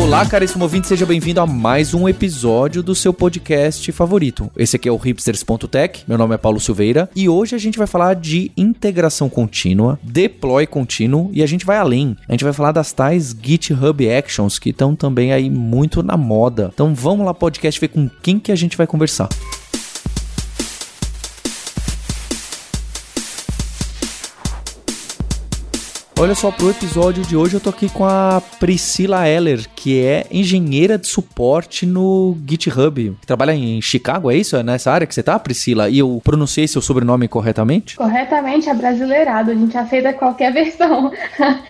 Olá, caríssimo ouvinte, seja bem-vindo a mais um episódio do seu podcast favorito. Esse aqui é o hipsters.tech, meu nome é Paulo Silveira e hoje a gente vai falar de integração contínua, deploy contínuo e a gente vai além. A gente vai falar das tais GitHub Actions que estão também aí muito na moda. Então vamos lá, podcast, ver com quem que a gente vai conversar. Olha só, pro episódio de hoje eu tô aqui com a Priscila Heller, que é engenheira de suporte no GitHub. Trabalha em Chicago, é isso? É nessa área que você tá, Priscila? E eu pronunciei seu sobrenome corretamente? Corretamente, é brasileirado. A gente aceita qualquer versão.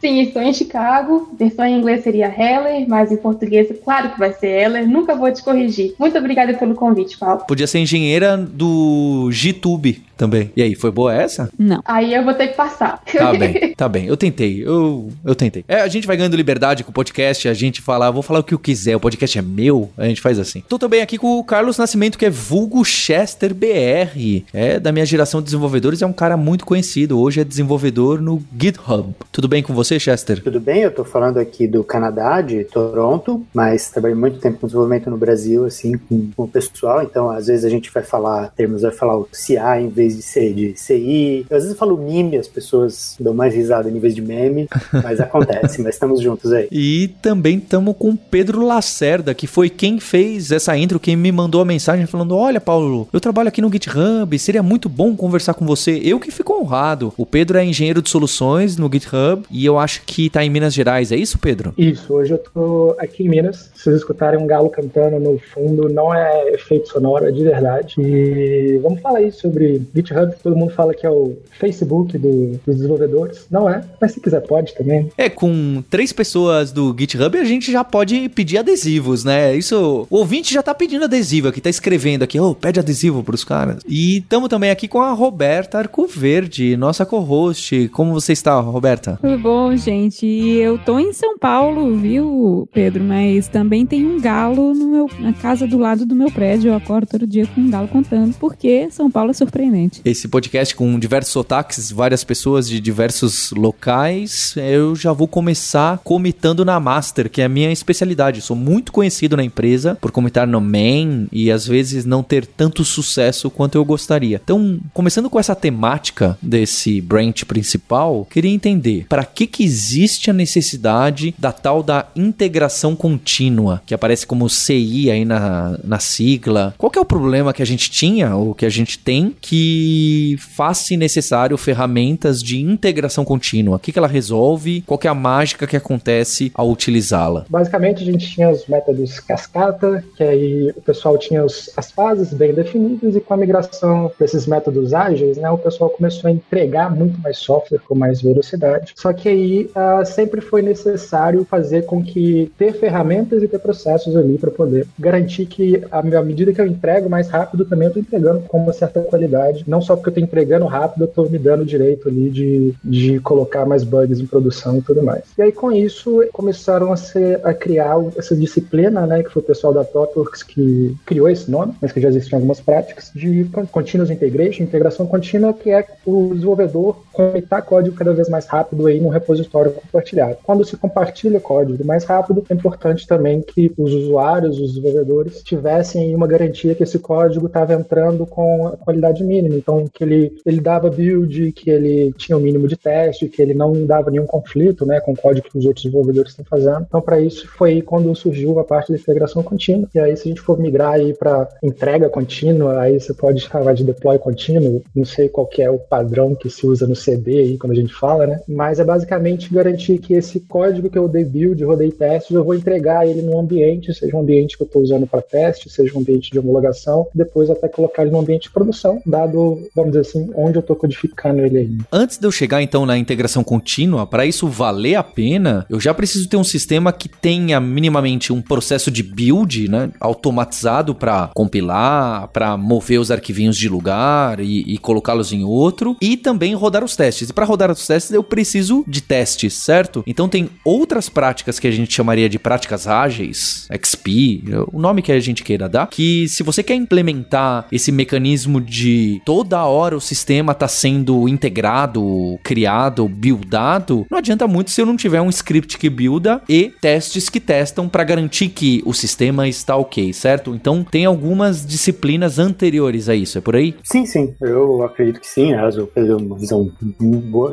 Sim, estou em Chicago. Versão em inglês seria Heller, mas em português, claro que vai ser Heller. Nunca vou te corrigir. Muito obrigada pelo convite, Paulo. Podia ser engenheira do GTube também. E aí, foi boa essa? Não. Aí eu vou ter que passar. Tá bem, tá bem. Eu tentei, eu, eu tentei. É, a gente vai ganhando liberdade com o podcast, a gente fala, vou falar o que eu quiser, o podcast é meu, a gente faz assim. Tô também aqui com o Carlos Nascimento, que é vulgo Chester BR. É da minha geração de desenvolvedores, é um cara muito conhecido. Hoje é desenvolvedor no GitHub. Tudo bem com você, Chester? Tudo bem, eu tô falando aqui do Canadá, de Toronto, mas trabalhei muito tempo com desenvolvimento no Brasil, assim, com, com o pessoal, então às vezes a gente vai falar termos, vai falar o CI em vez de ser de CI. Eu, às vezes eu falo meme, as pessoas dão mais risada em vez de meme, mas acontece, mas estamos juntos aí. E também estamos com Pedro Lacerda, que foi quem fez essa intro, quem me mandou a mensagem falando: Olha, Paulo, eu trabalho aqui no GitHub, seria muito bom conversar com você. Eu que fico honrado. O Pedro é engenheiro de soluções no GitHub e eu acho que tá em Minas Gerais, é isso, Pedro? Isso, hoje eu tô aqui em Minas. Se vocês escutarem um galo cantando no fundo, não é efeito sonoro, é de verdade. E vamos falar aí sobre GitHub, que todo mundo fala que é o Facebook do, dos desenvolvedores. Não é, mas se quiser pode também. É, com três pessoas do GitHub a gente já pode pedir adesivos, né? Isso, o ouvinte já tá pedindo adesivo aqui, tá escrevendo aqui, oh, pede adesivo pros caras. E estamos também aqui com a Roberta Arcoverde, nossa co-host. Como você está, Roberta? Tudo bom, gente? Eu tô em São Paulo, viu, Pedro? Mas também tem um galo no meu, na casa do lado do meu prédio. Eu acordo todo dia com um galo contando, porque São Paulo é surpreendente. Esse podcast com diversos sotaques, várias pessoas de diversos locais, eu já vou começar comitando na Master, que é a minha especialidade. sou muito conhecido na empresa por comitar no main e às vezes não ter tanto sucesso quanto eu gostaria. Então, começando com essa temática desse branch principal, queria entender para que que existe a necessidade da tal da integração contínua, que aparece como CI aí na, na sigla. Qual que é o problema que a gente tinha ou que a gente tem que faz-se necessário ferramentas de integração contínua? O que, que ela resolve? Qual é a mágica que acontece ao utilizá-la? Basicamente, a gente tinha os métodos cascata, que aí o pessoal tinha os, as fases bem definidas, e com a migração desses métodos ágeis, né, o pessoal começou a entregar muito mais software com mais velocidade. Só que aí uh, sempre foi necessário fazer com que ter ferramentas e ter processos ali para poder garantir que, à medida que eu entrego mais rápido, também eu estou entregando com uma certa qualidade, não só porque eu estou entregando rápido, eu estou me dando direito ali de, de colocar mais bugs em produção e tudo mais. E aí, com isso, começaram a, ser, a criar essa disciplina, né, que foi o pessoal da ThoughtWorks que criou esse nome, mas que já existiam algumas práticas, de Continuous Integration, integração contínua, que é o desenvolvedor comitar código cada vez mais rápido aí num repositório compartilhado. Quando se compartilha código mais rápido, é importante também que os usuários, os desenvolvedores, tivessem uma garantia que esse código estava entrando com a qualidade mínima. Então, que ele, ele dava build, que ele tinha o mínimo de teste, que ele não dava nenhum conflito né, com o código que os outros desenvolvedores estão fazendo. Então, para isso, foi quando surgiu a parte da integração contínua. E aí, se a gente for migrar aí para entrega contínua, aí você pode falar de deploy contínuo. Não sei qual que é o padrão que se usa no CD aí, quando a gente fala, né? Mas é basicamente garantir que esse código que eu dei build, rodei testes, eu vou entregar ele num ambiente, seja um ambiente que eu estou usando para teste, seja um ambiente de homologação, depois até colocar ele no ambiente de produção, dado, vamos dizer assim, onde eu estou codificando ele ainda. Antes de eu chegar então na integração contínua, para isso valer a pena, eu já preciso ter um sistema que tenha minimamente um processo de build, né, automatizado para compilar, para mover os arquivinhos de lugar e, e colocá-los em outro, e também rodar os testes. E para rodar os testes eu preciso de testes, certo? Então tem outras práticas que a gente chamaria de práticas ágeis, XP, o nome que a gente queira dar, que se você quer implementar esse mecanismo de toda hora o sistema está sendo integrado, criado, buildado, não adianta muito se eu não tiver um script que builda e testes que testam para garantir que o sistema está ok, certo? Então tem algumas disciplinas anteriores a isso, é por aí? Sim, sim, eu acredito que sim, eu tenho uma visão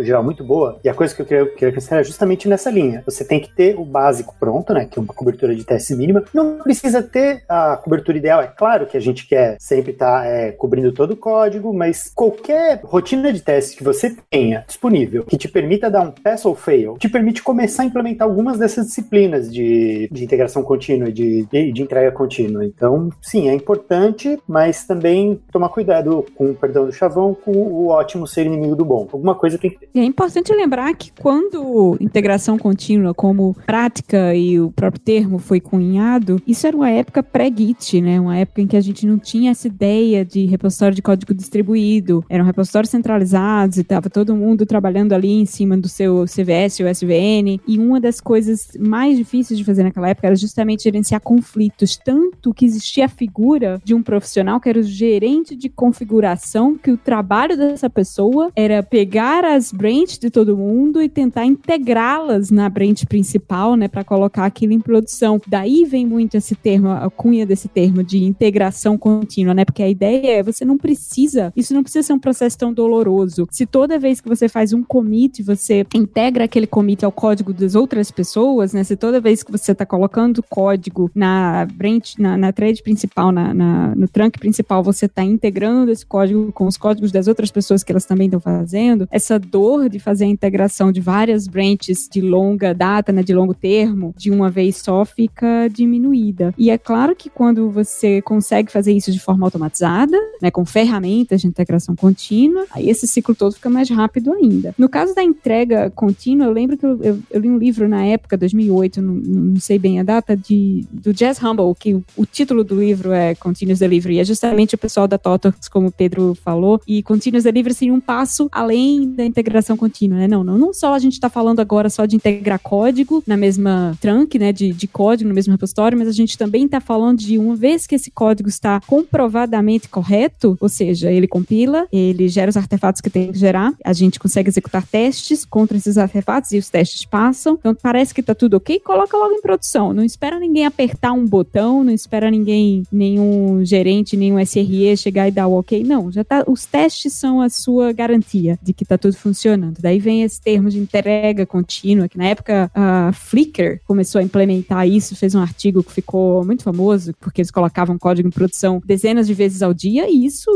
geral muito boa. E a coisa que eu queria, queria acrescentar é justamente nessa linha. Você tem que ter o básico pronto, né? Que é uma cobertura de teste mínima. Não precisa ter a cobertura ideal. É claro que a gente quer sempre estar tá, é, cobrindo todo o código, mas qualquer rotina de teste que você tenha disponível que te permita dar um pass ou fail, te permite começar a implementar algumas dessas disciplinas de, de integração contínua, de, de, de entrega contínua. Então, sim, é importante, mas também tomar cuidado com o perdão do chavão, com o ótimo ser inimigo do bom. Alguma coisa tem que ter. É importante lembrar que quando integração contínua como prática e o próprio termo foi cunhado, isso era uma época pré-Git, né? Uma época em que a gente não tinha essa ideia de repositório de código distribuído. Eram repositórios centralizados e estava todo mundo trabalhando ali em cima do seu CVS ou SVN. E uma das coisas mais difíceis de fazer naquela época era justamente gerenciar conflitos. Tanto que existia a figura de um profissional que era o gerente de configuração, que o trabalho dessa pessoa era pegar as branches de todo mundo e tentar integrá-las na branch principal, né, para colocar aquilo em produção. Daí vem muito esse termo, a cunha desse termo de integração contínua, né? Porque a ideia é você não precisa, isso não precisa ser um processo tão doloroso. Se toda vez que você faz um commit, você integra aquele commit ao código das outras pessoas, né? Se toda vez que você está colocando código na branch, na, na thread principal, na, na, no trunk principal, você está integrando esse código com os códigos das outras pessoas que elas também estão fazendo, essa dor de fazer a integração de várias branches de longa data, né, de longo termo, de uma vez só, fica diminuída. E é claro que quando você consegue fazer isso de forma automatizada, né, com ferramentas de integração contínua, aí esse ciclo todo fica mais rápido ainda. No caso da entrega contínua, eu lembro que eu, eu, eu li um livro na época, 2008, não, não, sei bem a data, de, do Jazz Humble, que o, o título do livro é Continuous Delivery. É justamente o pessoal da TOTOX, como o Pedro falou, e Continuous Delivery seria um passo além da integração contínua, né? Não, não, não só a gente está falando agora só de integrar código na mesma trunk, né, de, de código no mesmo repositório, mas a gente também está falando de uma vez que esse código está comprovadamente correto, ou seja, ele compila, ele gera os artefatos que tem que gerar, a gente consegue executar testes contra esses artefatos e os testes passam. Então parece que está tudo ok, coloca logo em produção. Não espera ninguém apertar um botão, não espera ninguém, nenhum gerente, nenhum SRE chegar e dar o ok. Não, já tá. Os testes são a sua garantia de que está tudo funcionando. Daí vem esse termo de entrega contínua, que na época a Flickr começou a implementar isso, fez um artigo que ficou muito famoso, porque eles colocavam código em produção dezenas de vezes ao dia, e isso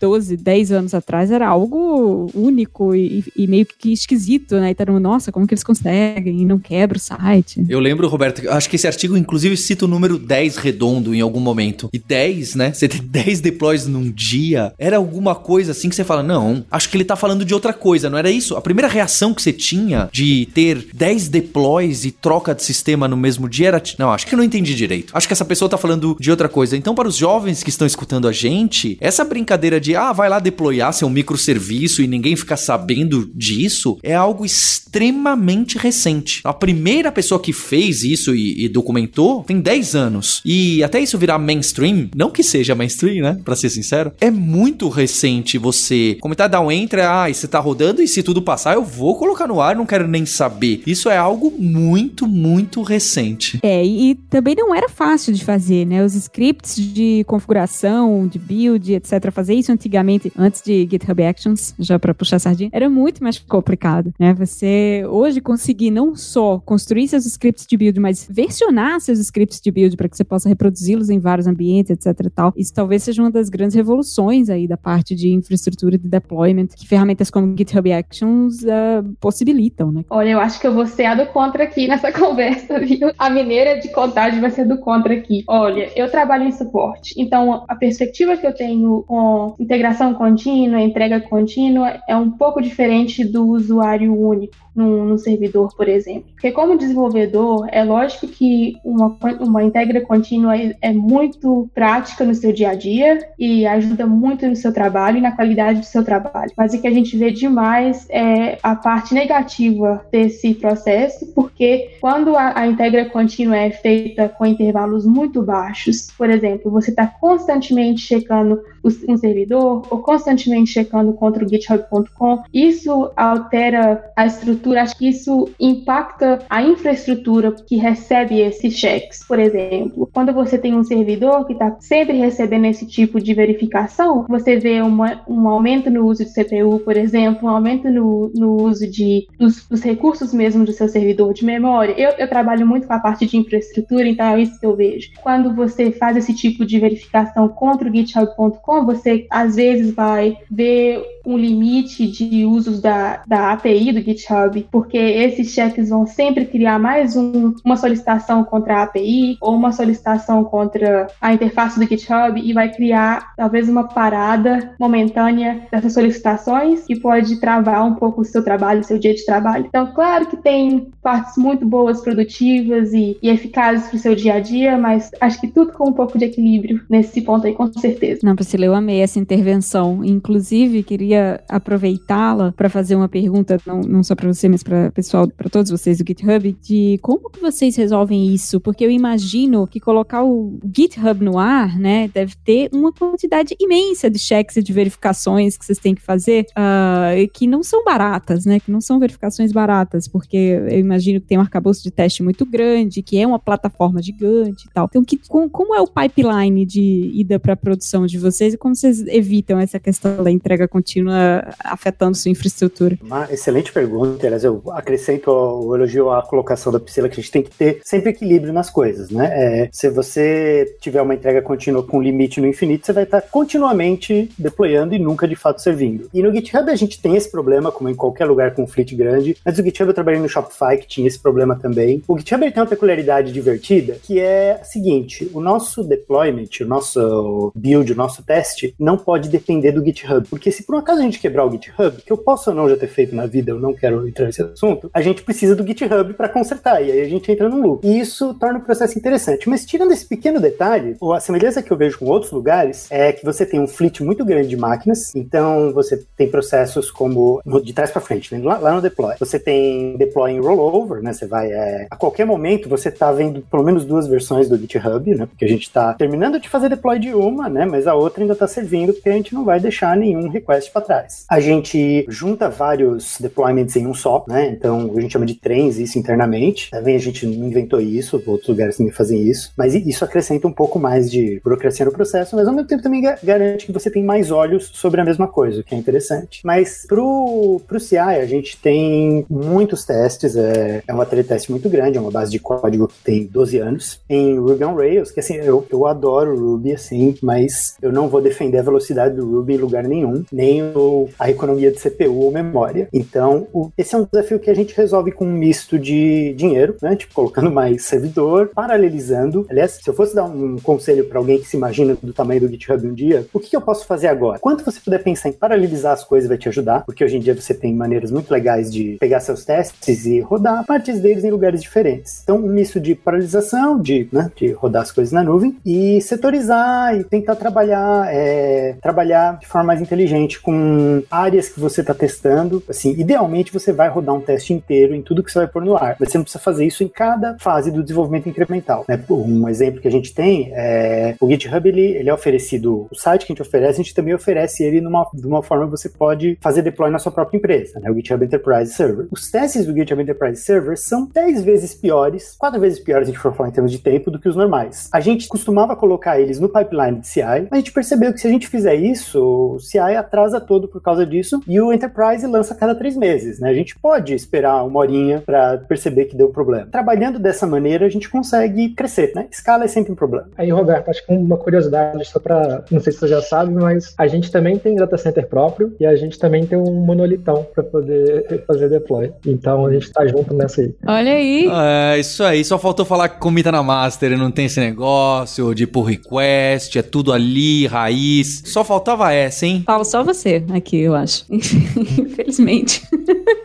12, 10 anos atrás era algo único e, e meio que esquisito, né? E todo mundo, nossa, como que eles conseguem? E não quebra o site. Eu lembro, Roberto, acho que esse artigo inclusive cita o número 10 redondo em algum momento. E 10, né? Você ter 10 deploys num dia, era alguma coisa assim que você fala, não, acho que ele tá falando de outra coisa, não era isso? A primeira reação que você tinha de ter 10 deploys e troca de sistema no mesmo dia era, não, acho que eu não entendi direito. Acho que essa pessoa tá falando de outra coisa. Então, para os jovens que estão escutando a gente, essa brincadeira de, ah, vai lá deployar seu microserviço e ninguém ficar sabendo disso, é algo extremamente recente. A primeira pessoa que fez isso e, e documentou tem 10 anos. E até isso virar mainstream, não que seja mainstream, né? Pra ser sincero, é muito recente você comentar, dar um enter, ah, e você tá rodando e se tudo passar, eu vou colocar no ar, não quero nem saber. Isso é algo muito, muito recente. É, e também não era fácil de fazer, né? Os scripts de configuração, de build, etc. Fazer isso antigamente, antes de GitHub Actions, já para puxar sardinha, era muito mais complicado, né? Você hoje conseguir não só construir seus scripts de build, mas versionar seus scripts de build para que você possa reproduzi-los em vários ambientes, etc. Tal. Isso talvez seja uma das grandes revoluções aí da parte de infraestrutura de deployment que ferramentas como GitHub Actions uh, possibilitam, né? Olha, eu acho que eu vou ser a do contra aqui nessa conversa, viu? A mineira de contagem vai ser do contra aqui. Olha, eu trabalho em suporte, então a perspectiva que eu tenho com integração contínua, entrega contínua, é um pouco diferente do usuário único. No, no servidor, por exemplo. Porque como desenvolvedor, é lógico que uma, uma integra contínua é, é muito prática no seu dia a dia e ajuda muito no seu trabalho e na qualidade do seu trabalho. Mas o que a gente vê demais é a parte negativa desse processo, porque quando a, a integra contínua é feita com intervalos muito baixos, por exemplo, você está constantemente checando um servidor ou constantemente checando contra o github.com, isso altera a estrutura, acho que isso impacta a infraestrutura que recebe esses cheques. Por exemplo, quando você tem um servidor que está sempre recebendo esse tipo de verificação, você vê uma, um aumento no uso de CPU, por exemplo, um aumento no, no uso de, dos, dos, recursos mesmo do seu servidor de memória. Eu, eu trabalho muito com a parte de infraestrutura, então é isso que eu vejo. Quando você faz esse tipo de verificação contra o github.com, você às vezes vai ver um limite de usos da, da API do GitHub, porque esses cheques vão sempre criar mais um, uma solicitação contra a API ou uma solicitação contra a interface do GitHub e vai criar talvez uma parada momentânea dessas solicitações que pode travar um pouco o seu trabalho, o seu dia de trabalho. Então, claro que tem partes muito boas, produtivas e, e eficazes para o seu dia a dia, mas acho que tudo com um pouco de equilíbrio nesse ponto aí, com certeza. Não, Priscila, eu amei essa intervenção. Inclusive, queria aproveitá-la para fazer uma pergunta, não, não só para você, mas para pessoal, para todos vocês do GitHub, de como que vocês resolvem isso? Porque eu imagino que colocar o GitHub no ar, né, deve ter uma quantidade imensa de cheques e de verificações que vocês têm que fazer, uh, que não são baratas, né, que não são verificações baratas, porque eu imagino que tem um arcabouço de teste muito grande, que é uma plataforma gigante e tal. Então, que, com, como é o pipeline de ida para produção de vocês e como vocês evitam essa questão da entrega contínua afetando sua infraestrutura? Uma excelente pergunta, aliás, eu acrescento o elogio à colocação da Priscila que a gente tem que ter sempre equilíbrio nas coisas, né? É, se você tiver uma entrega contínua com limite no infinito, você vai estar continuamente deployando e nunca de fato servindo. E no GitHub a gente tem esse problema, como em qualquer lugar com fleet grande, mas o GitHub eu trabalhei no Shopify que tinha esse problema também. O GitHub tem uma peculiaridade divertida que é a seguinte: o nosso deployment, o nosso build, o nosso teste não pode depender do GitHub, porque se por um acaso a gente quebrar o GitHub, que eu posso ou não já ter feito na vida, eu não quero entrar nesse assunto, a gente precisa do GitHub para consertar, e aí a gente entra num loop. E isso torna o processo interessante. Mas tirando esse pequeno detalhe, a semelhança que eu vejo com outros lugares é que você tem um fleet muito grande de máquinas, então você tem processos como de trás para frente, né? lá, lá, no deploy. Você tem deploy em rollover, né? Você vai é, a qualquer momento você tá vendo pelo menos duas versões do GitHub, né? Porque a gente tá terminando de fazer deploy de uma, né? Mas a outra ainda tá servindo porque a gente não vai deixar nenhum request para trás. A gente junta vários deployments em um só, né? Então a gente chama de trens isso internamente. Também a gente não inventou isso, outros lugares também fazem isso, mas isso acrescenta um pouco mais de burocracia no processo, mas ao mesmo tempo também garante que você tem mais olhos sobre a mesma coisa, o que é interessante. Mas pro, pro CI a gente tem muitos testes, é, é uma teste muito grande, é uma base de código que tem 12 anos. Em Ruby on Rails, que assim, eu, eu adoro Ruby, assim, mas eu não vou defender a velocidade do Ruby em lugar nenhum, nem o, a economia de CPU ou memória. Então, o, esse é um desafio que a gente resolve com um misto de dinheiro, né? Tipo, colocando mais servidor, paralelizando. Aliás, se eu fosse dar um conselho para alguém que se imagina do tamanho do GitHub um dia, o que, que eu posso fazer agora? Quanto você puder pensar em paralelizar as coisas vai te ajudar, porque hoje em dia você tem maneiras muito legais de pegar seus testes e rodar partes deles em lugares diferentes. Então, um misto de paralisação, de, né, de rodar as coisas na nuvem e setorizar e tentar trabalhar, é, trabalhar de forma mais inteligente com áreas que você está testando. Assim, idealmente você vai rodar um teste inteiro em tudo que você vai pôr no ar. Você não precisa fazer isso em cada fase do desenvolvimento incremental. Né? Um exemplo que a gente tem é o GitHub, ele, ele é oferecido, o site que a gente oferece, a gente também oferece ele numa, de uma forma que você pode fazer deploy na sua própria empresa, né? o GitHub Enterprise Server. Os testes do GitHub Enterprise Server são 10 vezes piores, 4 vezes piores a gente for falar em termos de tempo, do que os normais. A gente costumava colocar eles no pipeline de CI, mas a gente percebeu que se a gente fizer isso, o CI atrasa todo por causa disso e o Enterprise lança a cada três meses. Né? A gente pode esperar uma horinha para perceber que deu problema. Trabalhando dessa maneira, a gente consegue crescer. Né? Escala é sempre um problema. Aí, Roberto, acho que uma curiosidade só para, não sei se você já sabe, mas a gente também tem data center próprio e a gente também tem um monolitão para poder fazer deploy. Então a gente tá junto nessa aí. Olha aí. É, isso aí. Só faltou falar que comita na master não tem esse negócio de pull request, é tudo ali, raiz. Só faltava essa, hein? Paulo, só você aqui, eu acho. Infelizmente.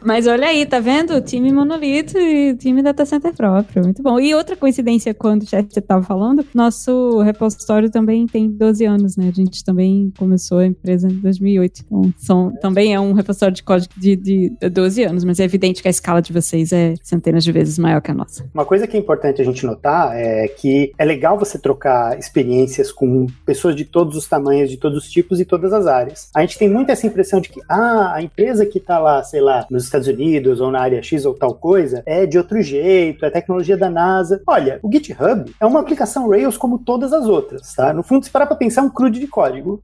Mas olha aí, tá vendo? Time monolito e time data center próprio. Muito bom. E outra coincidência, quando o Chester estava falando, nosso repositório também tem 12 anos, né? A gente também começou a empresa em 2008. Então, são, também é um repositório de código de, de 12 anos, mas é evidente que a escala de vocês é centenas de vezes maior que a nossa. Uma coisa que é importante a gente notar é que é legal você trocar experiências com pessoas de todos os tamanhos, de todos os tipos e todas as áreas. A gente tem muito essa impressão de que, ah, a empresa que está lá, sei lá, nos Estados Unidos ou na área X ou tal coisa, é de outro jeito, é tecnologia da NASA. Olha, o GitHub é uma aplicação Rails como todas as outras, tá? No fundo, se parar para pensar, é um CRUD de código.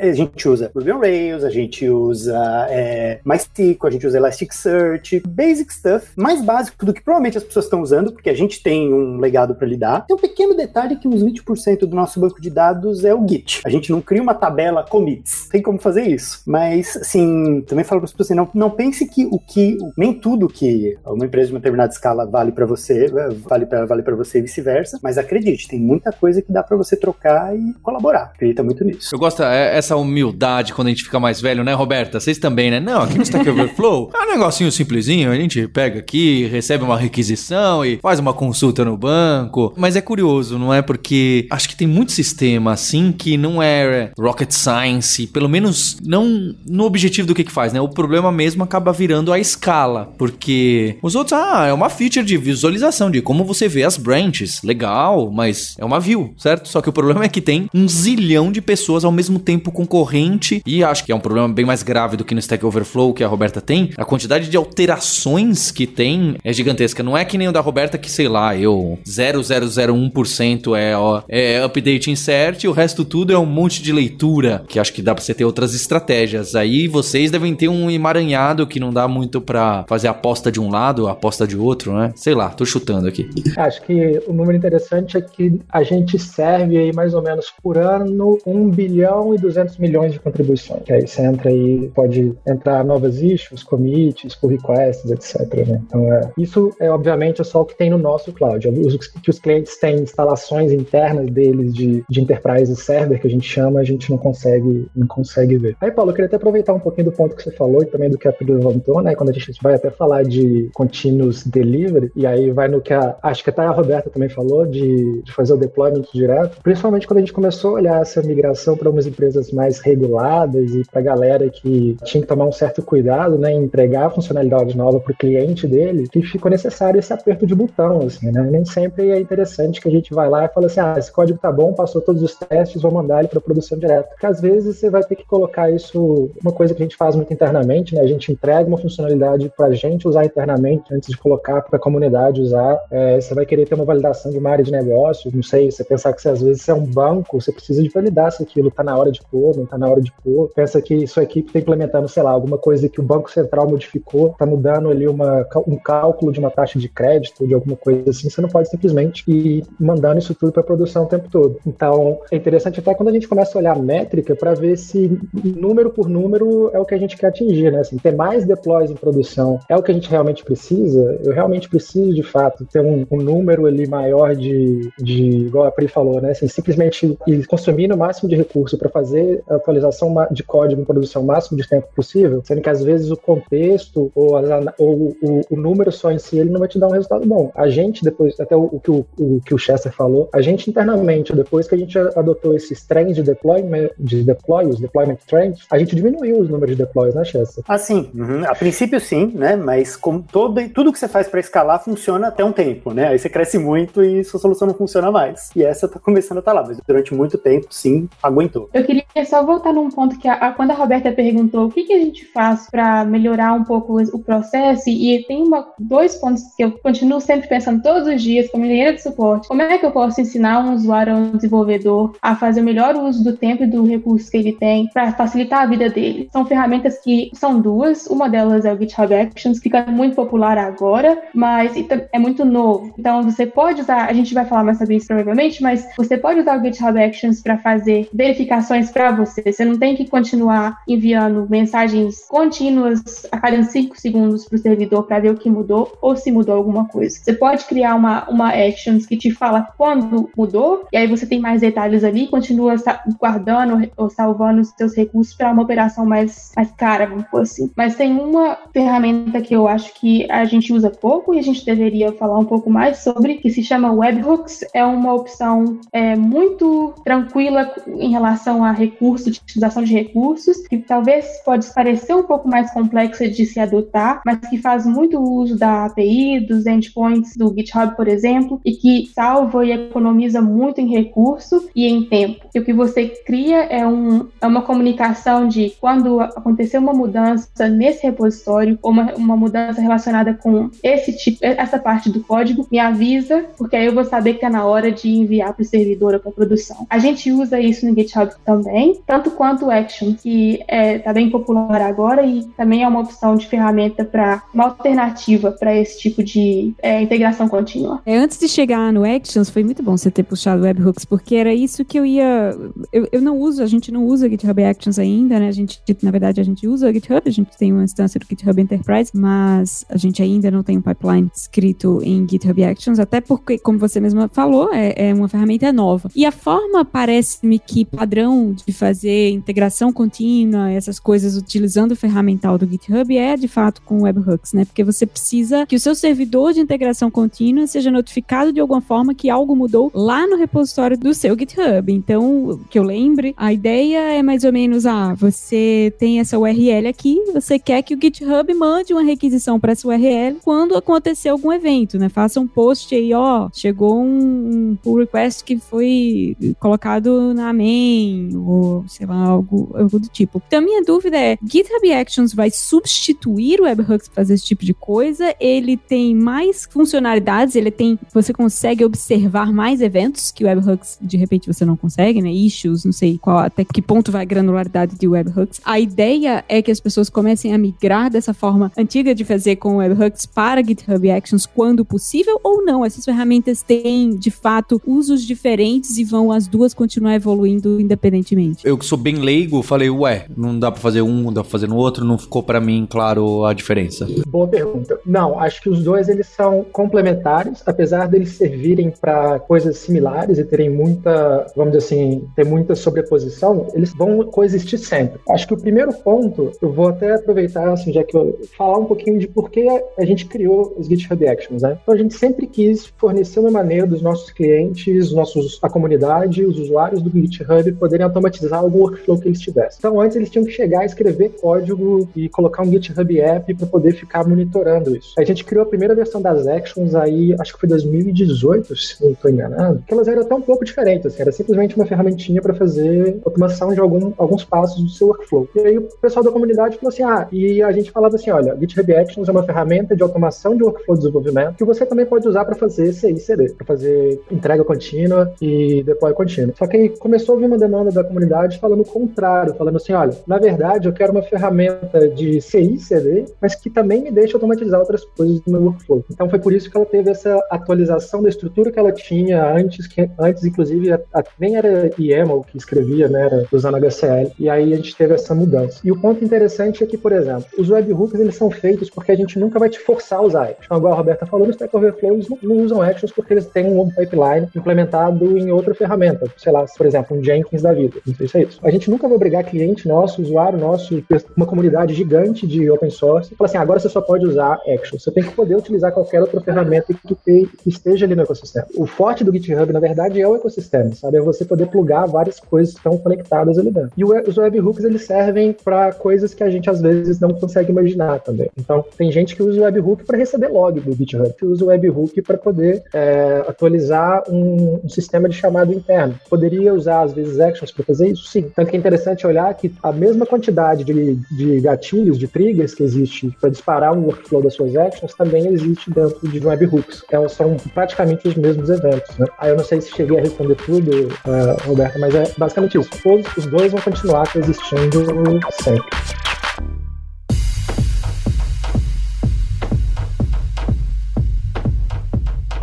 a gente usa Ruby on Rails, a gente usa é, MySQL, a gente usa Elasticsearch, basic stuff, mais básico do que provavelmente as pessoas estão usando, porque a gente tem um legado para lidar. Tem um pequeno detalhe que uns 20% do nosso banco de dados é o Git. A gente não cria uma tabela commits. Tem como fazer isso. Mas, assim, também falo para as pessoas assim, não, não pense que o que nem tudo que uma empresa de uma determinada escala vale para você, vale para vale você e vice-versa, mas acredite, tem muita coisa que dá para você trocar e colaborar. Acredita muito nisso. Eu gosto é, essa humildade quando a gente fica mais velho, né, Roberta? Vocês também, né? Não, aqui no Stack Overflow é um negocinho simplesinho, a gente pega aqui, recebe uma requisição e faz uma consulta no banco. Mas é curioso, não é? Porque acho que tem muito sistema assim que não é rocket science, pelo menos não no objetivo do que que faz, né? O problema mesmo acaba virando a escala, porque os outros, ah, é uma feature de visualização de como você vê as branches, legal, mas é uma view, certo? Só que o problema é que tem um zilhão de pessoas ao mesmo tempo concorrente e acho que é um problema bem mais grave do que no Stack Overflow que a Roberta tem. A quantidade de alterações que tem é gigantesca. Não é que nem o da Roberta que, sei lá, eu 0001% é, ó, é update insert e o resto tudo é um monte de leitura, que acho que dá pra você ter outras estratégias. Aí vocês devem ter um emaranhado que não dá muito para fazer aposta de um lado, aposta de outro, né? Sei lá, tô chutando aqui. Acho que o número interessante é que a gente serve aí mais ou menos por ano 1 bilhão e 200 milhões de contribuições. Que aí você entra aí, pode entrar novas issues, commits, pull requests, etc. Né? Então, é, isso é obviamente só o que tem no nosso cloud. Os que os clientes têm instalações internas deles de, de enterprise server, que a gente chama, a gente não consegue, não consegue ver. Aí, Paulo, eu queria até aproveitar um pouquinho do ponto que você falou e também do que a Pedro levantou, né? Quando a gente vai até falar de continuous delivery, e aí vai no que a, acho que até a Roberta também falou, de, de fazer o deployment direto, principalmente quando a gente começou a olhar essa migração para umas empresas mais reguladas e para galera que tinha que tomar um certo cuidado, né, em entregar a funcionalidade nova para o cliente dele, que ficou necessário esse aperto de botão, assim, né? Nem sempre é interessante que a gente vai lá e fala assim, ah, esse código tá bom, passou todos os testes, vou mandar ele para produção direta. Porque às vezes você vai ter que colocar isso, uma coisa que a gente faz muito internamente, né? A gente entrega uma funcionalidade para a gente usar internamente antes de colocar para a comunidade usar. É, você vai querer ter uma validação de uma área de negócio, não sei, você pensar que você, às vezes você é um banco, você precisa de validar se aquilo está na hora de pôr, não está na hora de pôr. Pensa que sua equipe está implementando, sei lá, alguma coisa que o Banco Central modificou, está mudando ali uma, um cálculo de uma taxa de crédito, de alguma coisa assim, você não pode simplesmente ir mandando isso tudo para produção o tempo todo. Então, é interessante até quando a gente começa a olhar a métrica para ver se número por número é o que a gente quer atingir, né? Assim, ter mais deploys em produção é o que a gente realmente precisa. Eu realmente preciso, de fato, ter um, um número ali maior de, de, igual a Pri falou, né? Assim, simplesmente ir consumindo o máximo de recurso para fazer a atualização de código em produção o máximo de tempo possível, sendo que às vezes o contexto ou, as, ou o, o, número só em si ele não vai te dar um resultado bom. A gente, depois, até o, o que o, o, que o Chester falou, a gente internamente, depois que a gente adotou esses trends de deployment, de deploy, os deployment trends, a gente diminuiu os números de deploys, né, Chester? Ah, sim. Uhum. A princípio, sim, né? Mas como todo, tudo que você faz para escalar funciona até um tempo, né? Aí você cresce muito e sua solução não funciona mais. E essa tá começando a estar tá lá, mas durante muito tempo, sim, aguentou. Eu queria só voltar num ponto que a, a, quando a Roberta perguntou o que, que a gente faz para melhorar um pouco o, o processo, e tem uma, dois pontos que eu continuo sempre pensando todos os dias como engenheira de suporte. Como é que eu posso ensinar um usuário, um desenvolvedor, a fazer o melhor uso do tempo e do recurso que ele tem para facilitar a vida dele? São ferramentas que são duas. Uma delas é o GitHub Actions, fica muito popular agora, mas é muito novo. Então você pode usar, a gente vai falar mais sobre isso provavelmente, mas você pode usar o GitHub Actions para fazer verificações para você. Você não tem que continuar enviando mensagens contínuas a cada 5 segundos para o servidor para ver o que mudou ou se mudou alguma coisa. Você pode criar uma, uma actions que te fala quando mudou, e aí você tem mais detalhes ali, continua guardando ou salvando os seus recursos para uma operação mais, mais cara, vamos por assim. Mas tem uma ferramenta que eu acho que a gente usa pouco e a gente deveria falar um pouco mais sobre, que se chama Webhooks. É uma opção é, muito tranquila em relação a recursos, utilização de recursos, que talvez pode parecer um pouco mais complexa de se adotar, mas que faz muito uso da API, dos endpoints do GitHub, por exemplo, e que salva e economiza muito em recurso e em tempo. E o que você cria é, um, é uma comunicação de quando acontecer uma mudança nesse repositório, ou uma, uma mudança relacionada com esse tipo, essa parte do código, me avisa, porque aí eu vou saber que está na hora de enviar para o servidor ou para produção. A gente usa isso no GitHub também, tanto quanto o Action, que é, tá bem popular agora e também é uma opção de ferramenta para uma alternativa para esse tipo de é, integração contínua. É, antes de chegar no Actions, foi muito bom você ter puxado webhooks, porque era isso que eu ia. Eu, eu não uso, a gente não usa GitHub Actions ainda, né? A gente, na verdade, a gente usa GitHub, a gente tem uma instância do GitHub Enterprise, mas a gente ainda não tem um pipeline escrito em GitHub Actions, até porque, como você mesma falou, é, é uma ferramenta nova. E a forma, parece-me que padrão de fazer integração contínua, essas coisas utilizando o ferramental do GitHub é de fato com webhooks, né? Porque você precisa que o seu servidor de integração contínua seja notificado de alguma forma que algo mudou lá no repositório do seu GitHub. Então, que eu lembre, a ideia é mais ou menos, ah, você tem essa URL aqui, você quer que o GitHub mande uma requisição para essa URL quando acontecer algum evento, né? Faça um post aí, ó, chegou um, pull request que foi colocado na main, ou sei lá, algo, algo do tipo. Então, a minha dúvida é, GitHub Actions vai substituir o webhooks para fazer esse tipo de coisa? Ele tem mais funcionalidades, ele tem, você consegue observar mais eventos que o webhooks de repente você não consegue, né? Issues, não sei qual, até que ponto vai a granularidade de webhooks. A ideia é que as pessoas comecem a migrar dessa forma antiga de fazer com webhooks para GitHub Actions quando possível ou não. Essas ferramentas têm, de fato, usos diferentes e vão as duas continuar evoluindo independentemente. Eu que sou bem leigo, falei, ué, não dá para fazer um, não dá pra fazer no outro, não ficou para mim claro a diferença. Boa pergunta. Não, acho que os dois eles são complementares, apesar deles servirem para coisas similares e terem muita, vamos dizer assim, ter muita sobreposição, eles vão coexistir sempre. Acho que o primeiro ponto, eu vou até aproveitar, assim, já que falar um pouquinho de por que a gente criou os GitHub Actions, né? Então a gente sempre quis fornecer uma maneira dos nossos clientes, nossos, a comunidade, os usuários do GitHub poderem automatizar algum workflow que eles tivessem. Então antes eles tinham que chegar, escrever código e colocar um GitHub App para poder ficar monitorando isso. A gente criou a primeira versão das Actions aí, acho que foi 2018, se não estou enganado, que elas eram até um pouco diferentes, assim, era simplesmente uma ferramentinha para fazer automação de algum, alguns passos do seu workflow. E aí o pessoal da comunidade falou assim, ah, e a gente falava assim, olha, GitHub Actions é uma ferramenta de automação de workflow de desenvolvimento que você também pode usar para fazer CI CD, para fazer entrega contínua e deploy contínuo. Só que aí começou a vir uma demanda da comunidade falando o contrário, falando assim, olha, na verdade eu quero uma ferramenta de CI CD, mas que também me deixe automatizar outras coisas do meu workflow. Então foi por isso que ela teve essa atualização da estrutura que ela tinha antes, que antes inclusive a, a, nem era YAML que escrevia, né, era usando HCL. E aí a gente teve essa mudança. E o ponto interessante é que, por exemplo, os webhooks eles são feitos porque a gente nunca vai te forçar a usar Então, igual a Roberta falou, no Stack Overflow eles não, não usam actions porque eles têm um pipeline implementado em outra ferramenta, sei lá, por exemplo, um Jenkins da vida. Não sei se é isso. A gente nunca vai obrigar cliente nosso, usuário nosso, uma comunidade gigante de open source, falar assim, agora você só pode usar actions. Você tem que poder utilizar qualquer outra ferramenta que, que esteja ali no ecossistema. O forte do GitHub, na verdade, é o ecossistema, sabe? É você poder plugar várias coisas que estão conectadas ali dentro. E os webhooks, eles servem para coisas que a gente às vezes não consegue imaginar também. Então, tem gente que usa o webhook para receber log do GitHub, que usa o webhook para poder é, atualizar um, um, sistema de chamado interno. Poderia usar, às vezes, actions para fazer isso? Sim. Então, que é interessante olhar que a mesma quantidade de, de gatilhos, de triggers que existe para disparar um workflow das suas actions também existe dentro de webhooks. Então, são praticamente os mesmos eventos. Né? Aí eu não sei se cheguei a responder tudo, uh, Roberto, mas é basicamente isso. Os dois vão continuar coexistindo sempre.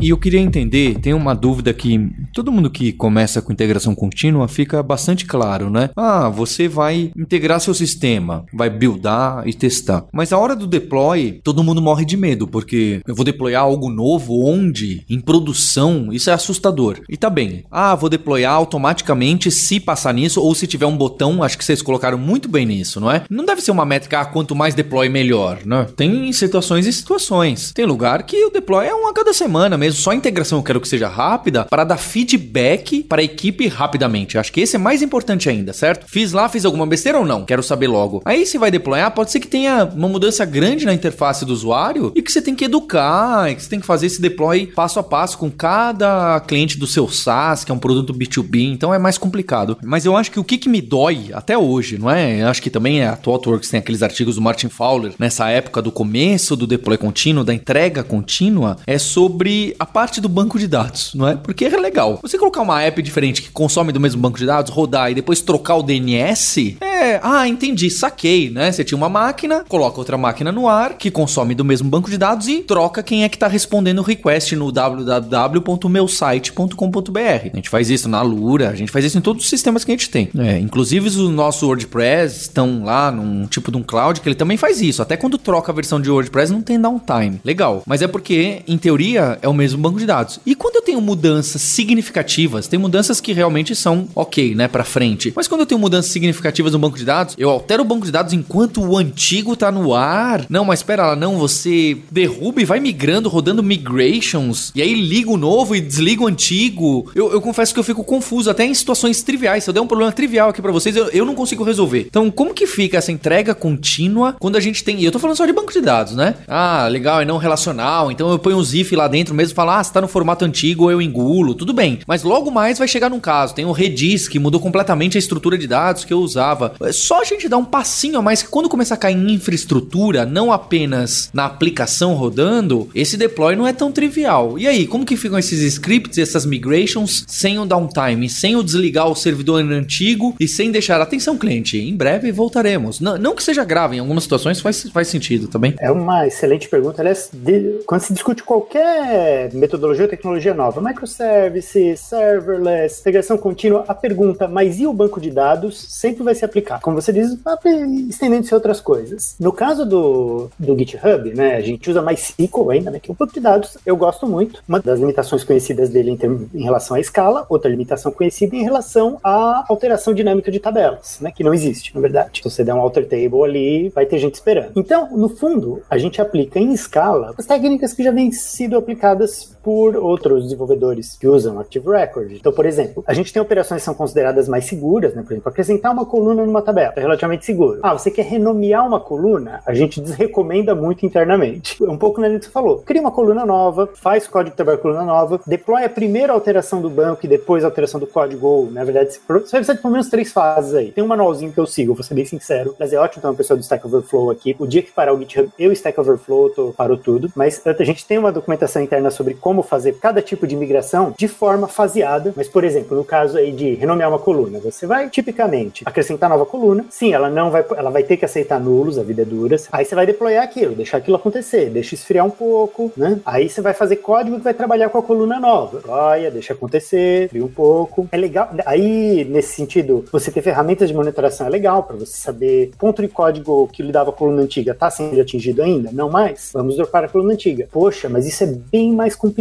E eu queria entender, tem uma dúvida que, todo mundo que começa com integração contínua fica bastante claro, né? Ah, você vai integrar seu sistema, vai buildar e testar. Mas a hora do deploy, todo mundo morre de medo, porque eu vou deployar algo novo onde? Em produção, isso é assustador. E tá bem. Ah, vou deployar automaticamente se passar nisso ou se tiver um botão, acho que vocês colocaram muito bem nisso, não é? Não deve ser uma métrica, ah, quanto mais deploy melhor, né? Tem situações e situações. Tem lugar que o deploy é um a cada semana mesmo, só a integração eu quero que seja rápida para dar feedback para a equipe rapidamente. Acho que esse é mais importante ainda, certo? Fiz lá, fiz alguma besteira ou não? Quero saber logo. Aí se vai deployar, pode ser que tenha uma mudança grande na interface do usuário e que você tem que educar, que você tem que fazer esse deploy passo a passo com cada cliente do seu SaaS, que é um produto B2B, então é mais complicado. Mas eu acho que o que, que me dói até hoje, não é? Eu acho que também é a ThoughtWorks tem aqueles artigos do Martin Fowler nessa época do começo do deploy contínuo, da entrega contínua, é sobre a parte do banco de dados, não é? Porque é legal. Você colocar uma app diferente que consome do mesmo banco de dados, rodar e depois trocar o DNS, é, ah, entendi, saquei, né? Você tinha uma máquina, coloca outra máquina no ar, que consome do mesmo banco de dados e troca quem é que está respondendo o request no www.meusite.com.br. A gente faz isso na Lura, a gente faz isso em todos os sistemas que a gente tem. É, inclusive os nossos WordPress estão lá num tipo de um cloud que ele também faz isso. Até quando troca a versão de WordPress não tem downtime. Legal. Mas é porque, em teoria, é o mesmo banco de dados. E quando eu tenho mudanças significativas, tem mudanças que realmente são ok, né, para frente. Mas quando eu tenho mudanças significativas no banco de dados, eu altero o banco de dados enquanto o antigo tá no ar. Não, mas espera lá, não, você derruba e vai migrando, rodando migrations, e aí liga o novo e desliga o antigo. Eu, eu confesso que eu fico confuso, até em situações triviais. Se eu der um problema trivial aqui para vocês, eu, eu não consigo resolver. Então, como que fica essa entrega contínua quando a gente tem. E eu tô falando só de banco de dados, né? Ah, legal, é não relacional. Então eu ponho um ZIF lá dentro mesmo falo, ah, se tá no formato antigo, eu engulo. Tudo bem. Mas logo mais vai chegar num caso. Tem o Redis, que mudou completamente a estrutura de dados que eu usava. É só a gente dar um passinho a mais que quando começar a cair em infraestrutura, não apenas na aplicação rodando, esse deploy não é tão trivial. E aí, como que ficam esses scripts, essas migrations, sem o downtime, sem o desligar o servidor antigo e sem deixar atenção cliente? Em breve voltaremos. Não, não que seja grave, em algumas situações faz, faz sentido também. É uma excelente pergunta. Aliás, de, quando se discute qualquer metodologia ou tecnologia nova, serverless, integração contínua, a pergunta, mas e o banco de dados, sempre vai se aplicar. Como você diz, estendendo-se a outras coisas. No caso do, do GitHub, né, a gente usa mais SQL ainda, né, que é banco de dados, eu gosto muito. Uma das limitações conhecidas dele em, em relação à escala, outra limitação conhecida em relação à alteração dinâmica de tabelas, né, que não existe, na verdade. Se você der um alter table ali, vai ter gente esperando. Então, no fundo, a gente aplica em escala as técnicas que já vêm sido aplicadas por outros desenvolvedores que usam Active Record. Então, por exemplo, a gente tem operações que são consideradas mais seguras, né? Por exemplo, acrescentar uma coluna numa tabela é relativamente seguro. Ah, você quer renomear uma coluna? A gente desrecomenda muito internamente. É um pouco na que você falou. Cria uma coluna nova, faz código para coluna nova, deploy a primeira alteração do banco e depois a alteração do código. Na verdade, você vai de pelo menos três fases aí. Tem um manualzinho que eu sigo, vou ser bem sincero. Mas é ótimo ter uma pessoa do Stack Overflow aqui. O dia que parar o GitHub, eu Stack Overflow, tô, parou tudo. Mas a gente tem uma documentação interna sobre como fazer cada tipo de migração de forma faseada. Mas, por exemplo, no caso aí de renomear uma coluna, você vai tipicamente acrescentar nova coluna. Sim, ela não vai, ela vai ter que aceitar nulos, a vida é dura. Aí você vai deployar aquilo, deixar aquilo acontecer, deixa esfriar um pouco, né? Aí você vai fazer código que vai trabalhar com a coluna nova. Deploya, deixa acontecer, fria um pouco. É legal. Aí, nesse sentido, você ter ferramentas de monitoração é legal para você saber ponto de código que lidava a coluna antiga tá sendo atingido ainda? Não mais? Vamos dropar a coluna antiga. Poxa, mas isso é bem mais complicado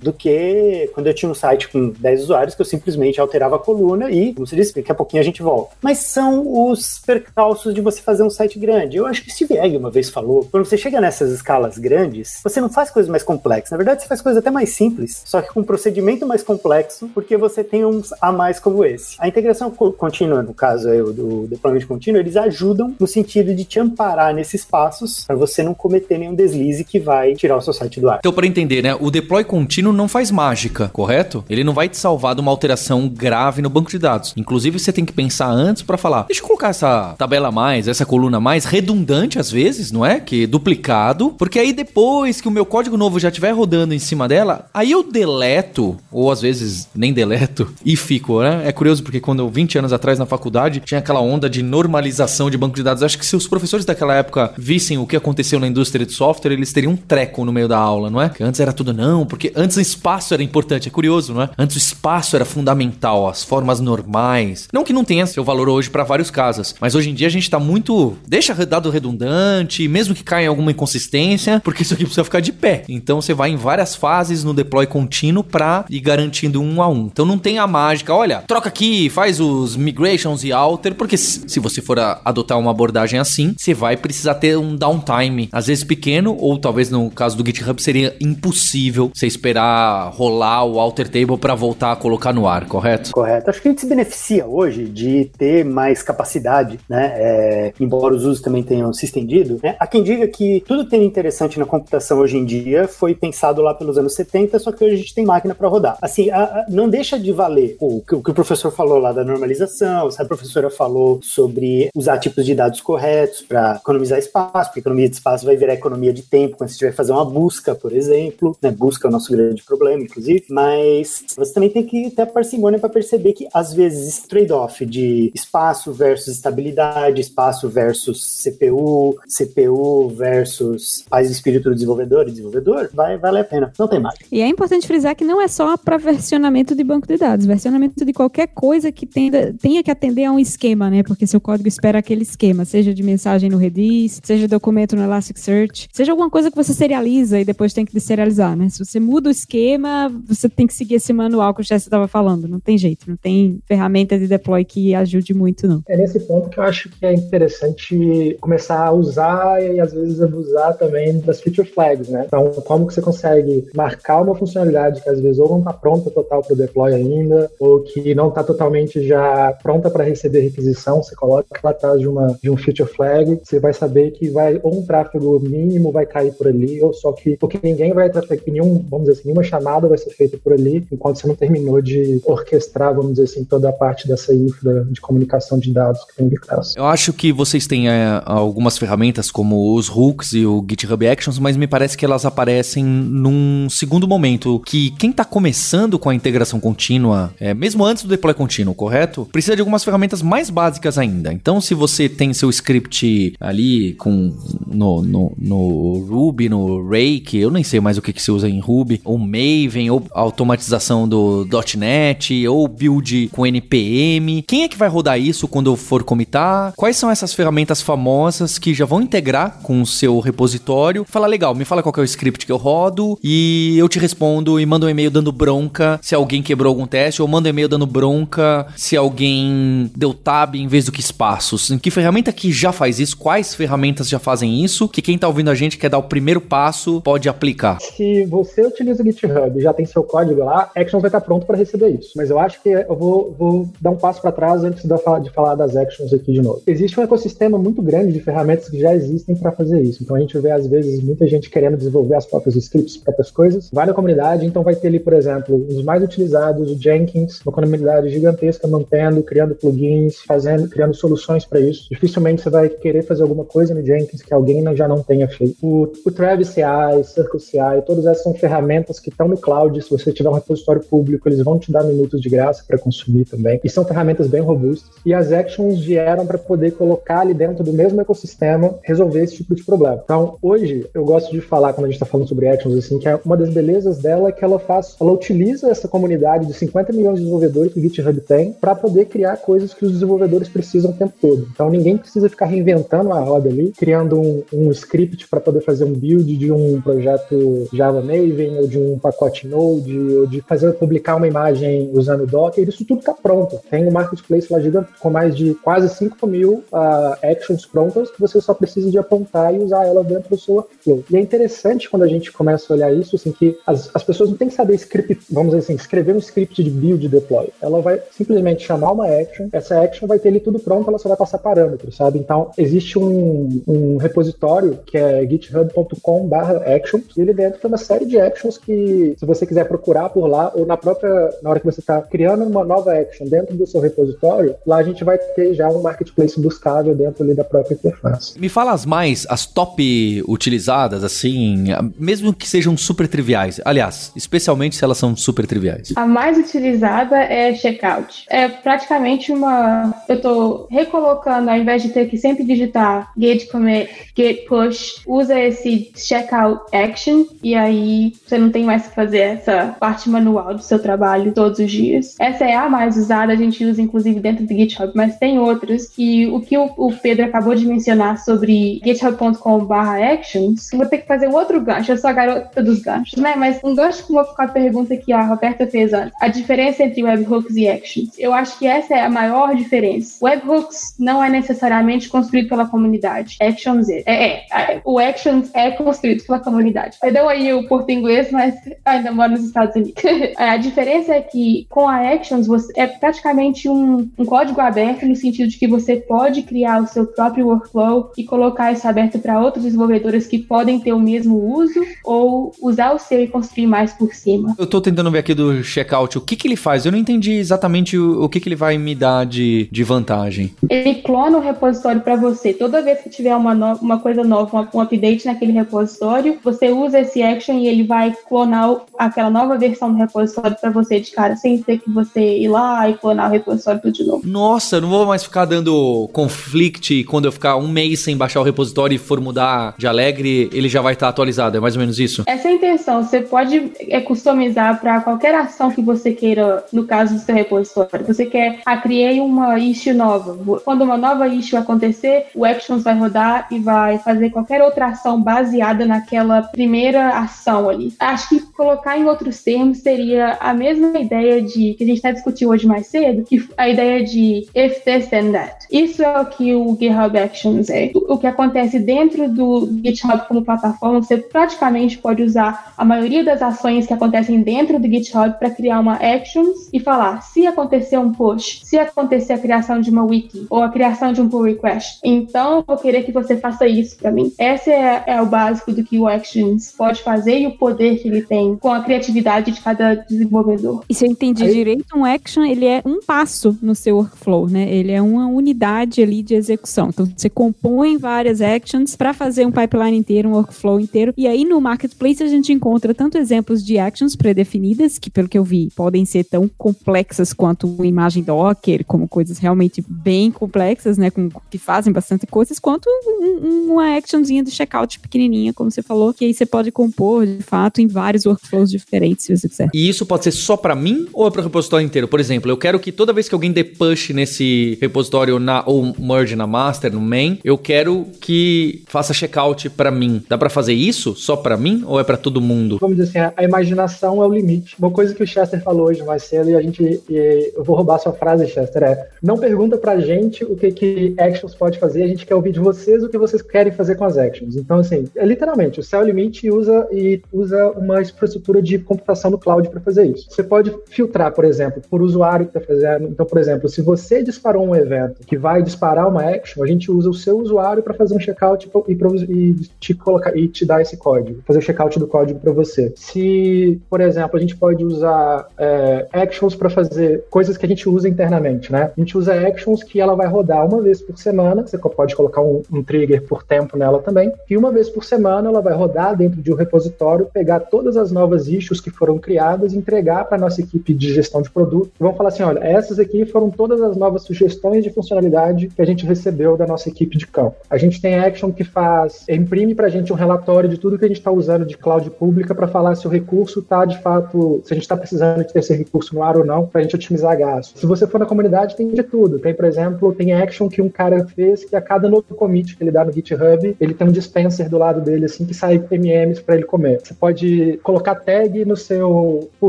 do que quando eu tinha um site com 10 usuários que eu simplesmente alterava a coluna e, como você disse, daqui a pouquinho a gente volta. Mas são os percalços de você fazer um site grande. Eu acho que Steve Egg uma vez falou, quando você chega nessas escalas grandes, você não faz coisas mais complexas. Na verdade, você faz coisas até mais simples, só que com um procedimento mais complexo, porque você tem uns a mais como esse. A integração contínua, no caso aí, do deployment contínuo, eles ajudam no sentido de te amparar nesses passos para você não cometer nenhum deslize que vai tirar o seu site do ar. Então, para entender, né, o deploy contínuo não faz mágica, correto? Ele não vai te salvar de uma alteração grave no banco de dados. Inclusive, você tem que pensar antes para falar, deixa eu colocar essa tabela mais, essa coluna mais, redundante às vezes, não é? Que duplicado, porque aí depois que o meu código novo já estiver rodando em cima dela, aí eu deleto, ou às vezes nem deleto, e fico, né? É curioso porque quando eu, 20 anos atrás na faculdade, tinha aquela onda de normalização de banco de dados. Acho que se os professores daquela época vissem o que aconteceu na indústria de software, eles teriam um treco no meio da aula, não é? Que antes era tudo, não, não, porque antes o espaço era importante, é curioso, não é? Antes o espaço era fundamental, as formas normais. Não que não tenha seu valor hoje para vários casos, mas hoje em dia a gente tá muito. Deixa dado redundante, mesmo que caia alguma inconsistência, porque isso aqui precisa ficar de pé. Então você vai em várias fases no deploy contínuo pra ir garantindo um a um. Então não tem a mágica, olha, troca aqui, faz os migrations e alter, porque se você for adotar uma abordagem assim, você vai precisar ter um downtime, às vezes pequeno, ou talvez no caso do GitHub seria impossível você esperar rolar o alter table para voltar a colocar no ar, correto? Correto. Acho que a gente se beneficia hoje de ter mais capacidade, né? É, embora os usos também tenham se estendido. Né? Há quem diga que tudo tem interessante na computação hoje em dia foi pensado lá pelos anos 70, só que hoje a gente tem máquina para rodar. Assim, a, a, não deixa de valer o que, o que, o professor falou lá da normalização, a professora falou sobre usar tipos de dados corretos para economizar espaço, porque economia de espaço vai virar economia de tempo quando você tiver fazer uma busca, por exemplo. Né? Busca é o nosso grande problema, inclusive. Mas você também tem que ter a parcimônia para perceber que, às vezes, esse trade-off de espaço versus estabilidade, espaço versus CPU, CPU versus paz espírito do desenvolvedor e desenvolvedor, vai valer a pena. Não tem mais. E é importante frisar que não é só para versionamento de banco de dados, versionamento de qualquer coisa que tenda, tenha que atender a um esquema, né? Porque seu código espera aquele esquema, seja de mensagem no Redis, seja documento no Elasticsearch, seja alguma coisa que você serializa e depois tem que deserializar, né? Se você muda o esquema, você tem que seguir esse manual que o Jesse estava falando. Não tem jeito, não tem ferramenta de deploy que ajude muito, não. É nesse ponto que eu acho que é interessante começar a usar e às vezes abusar também das feature flags, né? Então, como que você consegue marcar uma funcionalidade que às vezes ou não está pronta total para o deploy ainda, ou que não está totalmente já pronta para receber requisição, você coloca lá atrás de, uma, de um feature flag, você vai saber que vai ou um tráfego mínimo vai cair por ali, ou só que porque ninguém vai trafegar, nenhum, vamos dizer assim, nenhuma chamada vai ser feita por ali, enquanto você não terminou de orquestrar, vamos dizer assim, toda a parte dessa infra de comunicação de dados que tem por trás. Eu acho que vocês têm é, algumas ferramentas como os hooks e o GitHub Actions, mas me parece que elas aparecem num segundo momento, que quem está começando com a integração contínua, é, mesmo antes do deploy contínuo, correto? Precisa de algumas ferramentas mais básicas ainda. Então, se você tem seu script ali com no, no, no Ruby, no Rake, eu nem sei mais o que, que se usa em Ruby, ou Maven, ou automatização do .NET, ou build com NPM. Quem é que vai rodar isso quando eu for comitar? Quais são essas ferramentas famosas que já vão integrar com o seu repositório? Fala, legal, me fala qual é o script que eu rodo e eu te respondo e mando um e-mail dando bronca se alguém quebrou algum teste, ou mando um e-mail dando bronca se alguém deu tab em vez do que espaços. Em que ferramenta que já faz isso? Quais ferramentas já fazem isso? Que quem tá ouvindo a gente quer dar o primeiro passo pode aplicar. Se você utiliza o GitHub e já tem seu código lá, Actions vai estar pronto para receber isso. Mas eu acho que eu vou, vou dar um passo para trás antes de falar das Actions aqui de novo. Existe um ecossistema muito grande de ferramentas que já existem para fazer isso. Então a gente vê às vezes muita gente querendo desenvolver as próprias scripts, as próprias coisas. Vai na comunidade, então vai ter ali, por exemplo, os mais utilizados, o Jenkins, uma comunidade gigantesca mantendo, criando plugins, fazendo, criando soluções para isso. Dificilmente você vai querer fazer alguma coisa no Jenkins que alguém já não tenha feito. O, o Travis CI, Circle CI, todas essas são ferramentas que estão no cloud. Se você tiver um repositório público, eles vão te dar minutos de graça para consumir também. E são ferramentas bem robustas. E as actions vieram para poder colocar ali dentro do mesmo ecossistema, resolver esse tipo de problema. Então, hoje, eu gosto de falar, quando a gente está falando sobre actions, assim, que é uma das belezas dela é que ela faz, ela utiliza essa comunidade de 50 milhões de desenvolvedores que o GitHub tem para poder criar coisas que os desenvolvedores precisam o tempo todo. Então, ninguém precisa ficar reinventando a roda ali, criando um, um script para poder fazer um build de um projeto Java Maven ou de um pacote Node ou de fazer publicar uma imagem usando Docker. Isso tudo está pronto. Tem um marketplace lá gigante com mais de quase 5 mil uh, actions prontas que você só precisa de apontar e usar ela dentro do seu workflow. E é interessante quando a gente começa a olhar isso, assim, que as, as pessoas não têm que saber script, vamos dizer assim, escrever um script de build deploy. Ela vai simplesmente chamar uma action, essa action vai ter ali tudo pronto, ela só vai passar parâmetros, sabe? Então, existe um, um repositório que é github.com actions e ele dentro tem uma série de actions que, se você quiser procurar por lá, ou na própria, na hora que você está criando uma nova action dentro do seu repositório, lá a gente vai ter já um marketplace buscável dentro ali da própria interface. Me fala as mais, as top utilizadas, assim, mesmo que sejam super triviais. Aliás, especialmente se elas são super triviais. A mais utilizada é checkout. É praticamente uma. Eu estou recolocando, ao invés de ter que sempre digitar git commit, git push, usa esse checkout action e aí que você não tem mais que fazer essa parte manual do seu trabalho todos os dias. Essa é a mais usada, a gente usa inclusive dentro do GitHub, mas tem outras que o que o, Pedro acabou de mencionar sobre github.com/actions, vou ter que fazer um outro gancho, eu sou a garota dos ganchos, né? Mas um gancho com a pergunta que a Roberta fez antes, a diferença entre webhooks e actions. Eu acho que essa é a maior diferença. Webhooks não é necessariamente construído pela comunidade. Actions é. É, é. O actions é construído pela comunidade. Perdão aí o porto inglês, mas ainda moro nos Estados Unidos. a diferença é que com a actions você, é praticamente um, um código aberto no sentido de que você pode criar o seu próprio workflow e colocar isso aberto para outros desenvolvedores que podem ter o mesmo uso ou usar o seu e construir mais por cima. Eu tô tentando ver aqui do checkout o que que ele faz. Eu não entendi exatamente o, o que que ele vai me dar de, de vantagem. Ele clona o repositório para você. Toda vez que tiver uma, no, uma coisa nova, uma, um update naquele repositório, você usa esse action e ele vai clonar aquela nova versão do repositório para você de cara, sem ter que você ir lá e clonar o repositório tudo de novo. Nossa, eu não vou mais ficar dando conflict quando eu ficar um mês sem baixar o repositório e for mudar de alegre, ele já vai estar tá atualizado. É mais ou menos isso? Essa é a intenção. Você pode é, customizar para qualquer ação que você queira, no caso do seu repositório. Você quer, ah, criei uma issue nova. Quando uma nova issue acontecer, o Actions vai rodar e vai fazer qualquer outra ação baseada naquela primeira ação ali. Acho que colocar em outros termos seria a mesma ideia de que a gente está discutindo hoje mais cedo, que a ideia de if this then that. Isso é o que o GitHub Actions é. O que acontece dentro do GitHub como plataforma, você praticamente pode usar a maioria das ações que acontecem dentro do GitHub para criar uma Actions e falar se acontecer um push, se acontecer a criação de uma wiki ou a criação de um pull request. Então, eu vou querer que você faça isso para mim. Esse é, é, o básico do que o Actions pode fazer e o poder que ele tem com a criatividade de cada desenvolvedor. E se eu entendi Aí... direito, um Action ele é um passo no seu workflow, né? Ele é uma unidade ali de execução. Então, você compõe várias actions para fazer um pipeline inteiro, um workflow inteiro. E aí no marketplace a gente encontra tanto exemplos de actions pré-definidas, que pelo que eu vi, podem ser tão complexas quanto uma imagem Docker, como coisas realmente bem complexas, né? Com, que fazem bastante coisas, quanto um, uma actionzinha de checkout pequenininha, como você falou, que aí você pode compor, de fato, em vários workflows diferentes, se você quiser. E isso pode ser só para mim ou é para o repositório inteiro? Por exemplo, eu quero que toda vez que alguém dê push nesse repositório na, ou merge na master, no main, eu quero que faça checkout para mim. Dá para fazer isso só para mim ou é para todo mundo? Vamos dizer assim, a imaginação é o limite. Uma coisa que o Chester falou hoje mais cedo e a gente, e eu vou roubar sua frase, Chester, é não pergunta pra gente o que que actions pode fazer, a gente quer ouvir de vocês o que vocês querem fazer com as actions. Então, assim, é literalmente, o céu limite usa e usa uma infraestrutura de computação no cloud para fazer isso. Você pode filtrar, por exemplo, por usuário que está fazendo. Então, por exemplo, se você disparou um evento que vai disparar uma action, a gente usa o seu usuário para fazer um checkout e, e, te colocar e te dar esse código, fazer o checkout do código para você. Se, por exemplo, a gente pode usar é, actions para fazer coisas que a gente usa internamente, né? A gente usa actions que ela vai rodar uma vez por semana, você pode colocar um, um trigger por tempo nela também, e uma vez por semana ela vai rodar dentro de um repositório, pegar todas as novas issues que foram criadas entregar para nossa equipe de gestão de produto. Vão falar assim, olha, essas aqui foram todas as novas sugestões de funcionalidade que a gente recebeu da nossa equipe de campo. A gente tem action que faz, imprime para a gente um relatório de tudo que a gente está usando de cloud pública para falar se o recurso está de fato, se a gente está precisando de ter esse recurso no ar ou não, para a gente otimizar gasto. Se você for na comunidade, tem de tudo. Tem, por exemplo, tem action que um cara fez que a cada novo commit que ele dá no GitHub, ele tem um dispenser do lado dele, assim, que sai MMs para ele comer. Você pode colocar tag no seu pull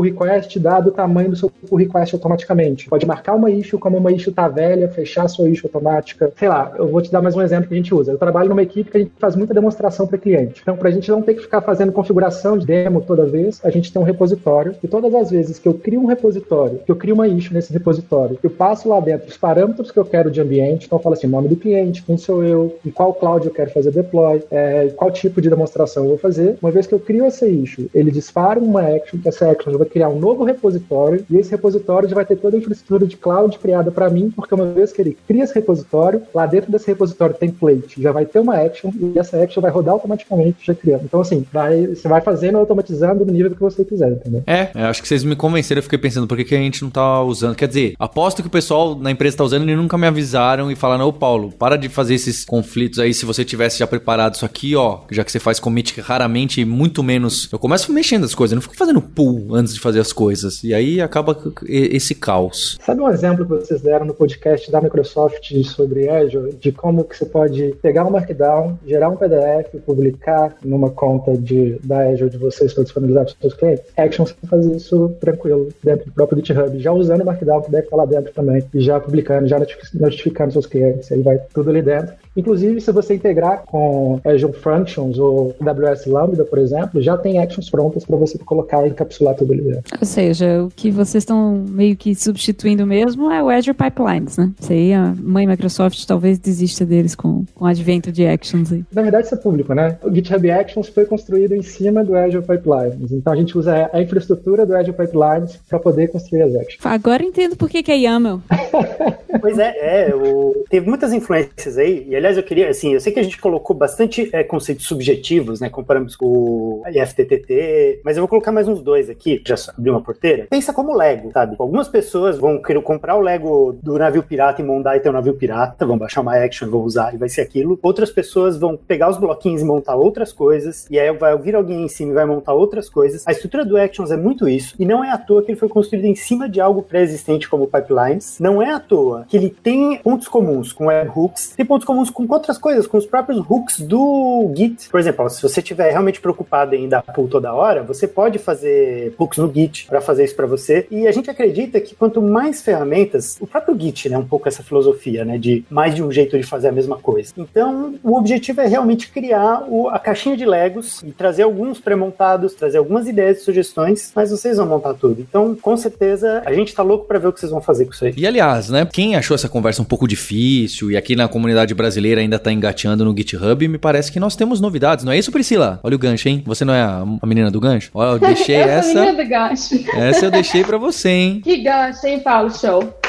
request, dado o tamanho do seu pull request automaticamente. Pode marcar uma issue como uma issue tá velha, fechar a sua issue automática. Sei lá, eu vou te dar mais um exemplo que a gente usa. Eu trabalho numa equipe que a gente faz muita demonstração para cliente. Então, para a gente não ter que ficar fazendo configuração de demo toda vez, a gente tem um repositório e todas as vezes que eu crio um repositório, que eu crio uma issue nesse repositório, eu passo lá dentro os parâmetros que eu quero de ambiente, então eu falo assim, nome do cliente, quem sou eu, em qual cloud eu quero fazer deploy, é, qual tipo de demonstração eu vou fazer. Uma vez que eu crio essa issue, ele dispara uma action, essa action vai criar um novo repositório e esse repositório já vai ter toda a infraestrutura de cloud criada para mim, porque uma vez que ele cria esse repositório, lá dentro desse repositório template já vai ter uma action e essa action vai rodar automaticamente já criando. Então assim, vai, você vai fazendo automatizando no nível que você quiser, entendeu? É, eu acho que vocês me convenceram, eu fiquei pensando por que, que a gente não tá usando. Quer dizer, aposto que o pessoal na empresa tá usando e nunca me avisaram e falaram, ô Paulo, para de fazer esses conflitos aí, se você tivesse já preparado isso aqui, ó, já que você faz commit raramente e muito menos Eu começo mexendo as coisas, não fico fazendo pull antes de fazer as coisas. E aí acaba esse caos. Sabe um exemplo que vocês deram no podcast da Microsoft sobre Azure, de como que você pode pegar um Markdown, gerar um PDF, publicar numa conta de, da Azure de vocês para disponibilizar para os seus clientes? Action, você fazer isso tranquilo dentro do próprio GitHub, já usando o Markdown que deve estar lá dentro também, e já publicando, já notificando seus clientes, aí vai tudo ali dentro. Inclusive, se você integrar com Azure Functions ou AWS Lambda, por exemplo, já tem actions prontas para você colocar e encapsular tudo ali dentro. Ou seja, o que vocês estão meio que substituindo mesmo é o Azure Pipelines, né? Isso aí, a mãe Microsoft talvez desista deles com, com o advento de actions aí. Na verdade, isso é público, né? O GitHub Actions foi construído em cima do Azure Pipelines. Então, a gente usa a infraestrutura do Azure Pipelines para poder construir as actions. Agora entendo por que, que é YAML. pois é, é o... teve muitas influências aí, e aliás, eu queria, assim, eu sei que a gente colocou bastante é, conceitos subjetivos, né? Comparamos com o IFTTT, mas eu vou colocar mais uns dois aqui, já abri uma porteira. Pensa como Lego, sabe? Algumas pessoas vão querer comprar o Lego do navio pirata e montar e ter um navio pirata, vão baixar uma action, vão usar e vai ser aquilo. Outras pessoas vão pegar os bloquinhos e montar outras coisas, e aí vai ouvir alguém em cima e vai montar outras coisas. A estrutura do Actions é muito isso, e não é à toa que ele foi construído em cima de algo pré-existente como pipelines. Não é à toa que ele tem pontos comuns com webhooks, tem pontos comuns com outras coisas, com os próprios hooks do Git. Por exemplo, se você estiver realmente preocupado em dar pull toda hora, você pode fazer hooks no Git para fazer isso para você. E a gente acredita que quanto mais ferramentas, o próprio Git, né, um pouco essa filosofia, né, de mais de um jeito de fazer a mesma coisa. Então, o objetivo é realmente criar o, a caixinha de Legos e trazer alguns pré-montados, trazer algumas ideias e sugestões, mas vocês vão montar tudo. Então, com certeza, a gente tá louco para ver o que vocês vão fazer com isso aí. E aliás, né, quem achou essa conversa um pouco difícil e aqui na comunidade brasileira ainda tá engateando no GitHub, me parece que nós temos novidades, não é isso, Priscila? Olha o gancho, hein? Você não é a, a menina do gancho? Olha, eu deixei essa. Sou a menina do gancho. Essa eu deixei para você, hein? Que gancho, hein, Paulo? Show.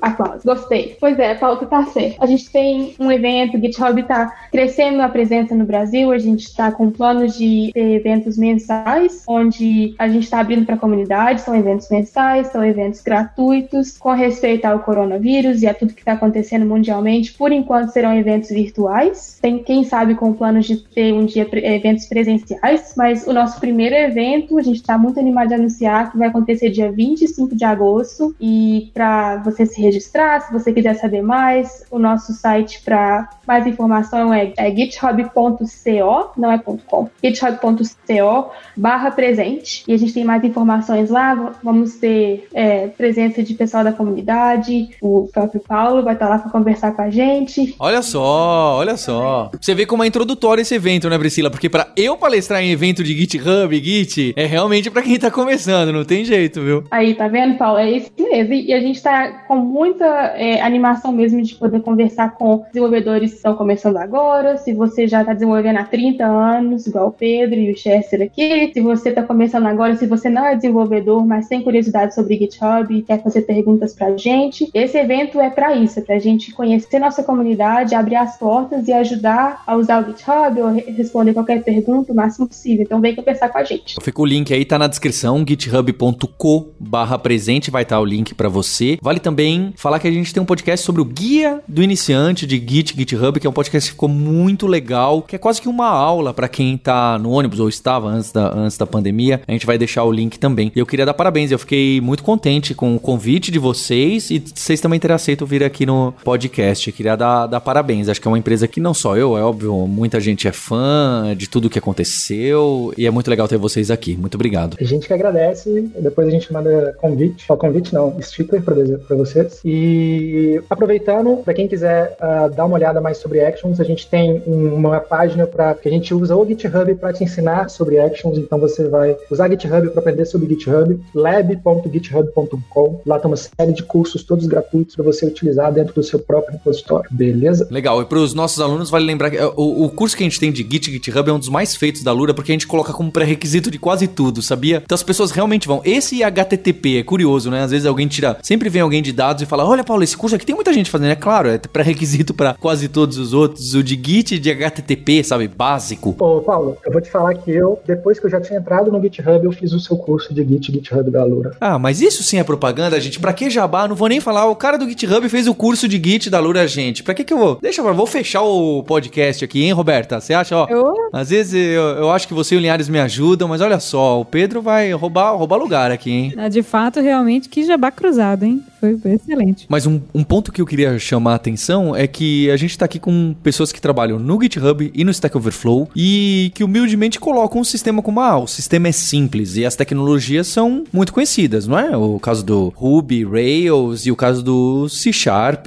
Aplausos, gostei. Pois é, Paulo, tu tá certo. A gente tem um evento, o GitHub tá crescendo a presença no Brasil, a gente tá com planos de ter eventos mensais, onde a gente tá abrindo para a comunidade, são eventos mensais, são eventos gratuitos, com respeito ao coronavírus e a tudo que tá acontecendo mundialmente. Por enquanto serão eventos virtuais, tem quem sabe com planos de ter um dia eventos presenciais, mas o nosso primeiro evento, a gente tá muito animado de anunciar que vai acontecer dia 25 de agosto e para você se registrar, se você quiser saber mais, o nosso site para mais informação é, é github.co, não é .com, github.co barra presente. E a gente tem mais informações lá, vamos ter é, presença de pessoal da comunidade, o próprio Paulo vai estar lá para conversar com a gente. Olha só, olha só. Você vê como é introdutório esse evento, né, Priscila? Porque para eu palestrar em evento de GitHub, Git, é realmente para quem tá começando, não tem jeito, viu? Aí, tá vendo, Paulo? É isso mesmo. E a gente tá com muita é, animação mesmo de poder conversar com desenvolvedores que estão começando agora, se você já está desenvolvendo há 30 anos, igual o Pedro e o Chester aqui, se você está começando agora, se você não é desenvolvedor, mas tem curiosidade sobre GitHub e quer fazer perguntas para a gente, esse evento é para isso, é para a gente conhecer nossa comunidade, abrir as portas e ajudar a usar o GitHub ou responder qualquer pergunta o máximo possível. Então vem conversar com a gente. Fica o link aí, tá na descrição, github.co barra presente, vai estar tá o link para você. Vale também falar que a gente tem um podcast sobre o guia do iniciante de Git, GitHub, que é um podcast que ficou muito legal, que é quase que uma aula para quem tá no ônibus ou estava antes da, antes da pandemia. A gente vai deixar o link também. E eu queria dar parabéns, eu fiquei muito contente com o convite de vocês e vocês também terem aceito vir aqui no podcast. Eu queria dar, dar parabéns. Acho que é uma empresa que não só eu, é óbvio, muita gente é fã de tudo que aconteceu e é muito legal ter vocês aqui. Muito obrigado. A gente que agradece, depois a gente manda convite, ó, convite não, sticker para vocês. E e aproveitando, para quem quiser uh, dar uma olhada mais sobre Actions, a gente tem uma página para que a gente usa o GitHub para te ensinar sobre Actions. Então você vai usar GitHub para aprender sobre GitHub, lab.github.com. Lá tem uma série de cursos todos gratuitos para você utilizar dentro do seu próprio repositório, beleza? Legal. E para os nossos alunos vale lembrar que o, o, curso que a gente tem de Git GitHub é um dos mais feitos da Lura porque a gente coloca como pré-requisito de quase tudo, sabia? Então as pessoas realmente vão. Esse HTTP é curioso, né? Às vezes alguém tira, sempre vem alguém de dados e e fala: olha, Paulo, esse curso aqui tem muita gente fazendo. É claro, é pré-requisito para quase todos os outros. O de Git e de HTTP, sabe? Básico. Ô, Paulo, eu vou te falar que eu, depois que eu já tinha entrado no GitHub, eu fiz o seu curso de Git GitHub da Lura. Ah, mas isso sim é propaganda, gente. Pra que jabá? Não vou nem falar. O cara do GitHub fez o curso de Git da Lura, gente. Pra que que eu vou? Deixa eu vou fechar o podcast aqui, hein, Roberta? Você acha, ó? Eu? Às vezes eu, eu acho que você e o Linhares me ajudam, mas olha só, o Pedro vai roubar, roubar lugar aqui, hein? Ah, De fato, realmente, que jabá cruzado, hein? Foi excelente. Mas um, um ponto que eu queria chamar a atenção é que a gente tá aqui com pessoas que trabalham no GitHub e no Stack Overflow e que humildemente colocam um sistema como, ah, o sistema é simples e as tecnologias são muito conhecidas, não é? O caso do Ruby, Rails e o caso do C Sharp,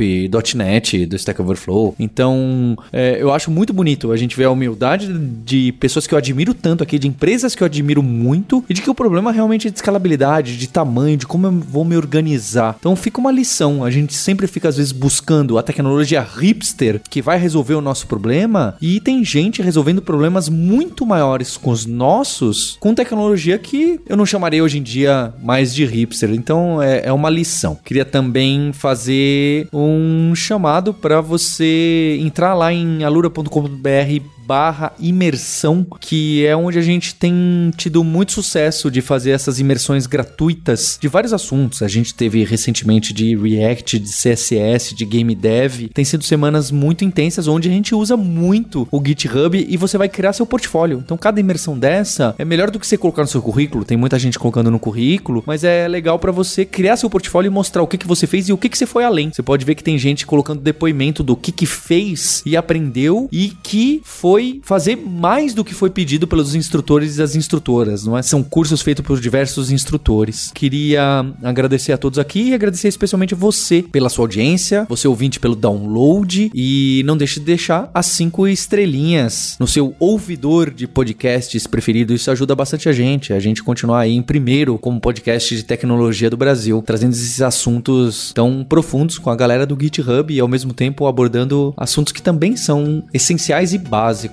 .NET, do Stack Overflow. Então, é, eu acho muito bonito a gente ver a humildade de pessoas que eu admiro tanto aqui, de empresas que eu admiro muito e de que o problema realmente é de escalabilidade, de tamanho, de como eu vou me organizar. Então, uma lição. A gente sempre fica, às vezes, buscando a tecnologia hipster que vai resolver o nosso problema e tem gente resolvendo problemas muito maiores com os nossos com tecnologia que eu não chamaria hoje em dia mais de hipster. Então, é, é uma lição. Queria também fazer um chamado para você entrar lá em alura.com.br barra imersão, que é onde a gente tem tido muito sucesso de fazer essas imersões gratuitas de vários assuntos. A gente teve recentemente de React, de CSS, de Game Dev. Tem sido semanas muito intensas onde a gente usa muito o GitHub e você vai criar seu portfólio. Então, cada imersão dessa é melhor do que você colocar no seu currículo. Tem muita gente colocando no currículo, mas é legal para você criar seu portfólio e mostrar o que, que você fez e o que, que você foi além. Você pode ver que tem gente colocando depoimento do que, que fez e aprendeu e que foi fazer mais do que foi pedido pelos instrutores e as instrutoras, não é? São cursos feitos por diversos instrutores. Queria agradecer a todos aqui e agradecer especialmente você pela sua audiência, você ouvinte pelo download e não deixe de deixar as cinco estrelinhas no seu ouvidor de podcasts preferido. Isso ajuda bastante a gente, a gente continuar aí em primeiro como podcast de tecnologia do Brasil, trazendo esses assuntos tão profundos com a galera do GitHub e ao mesmo tempo abordando assuntos que também são essenciais e básicos.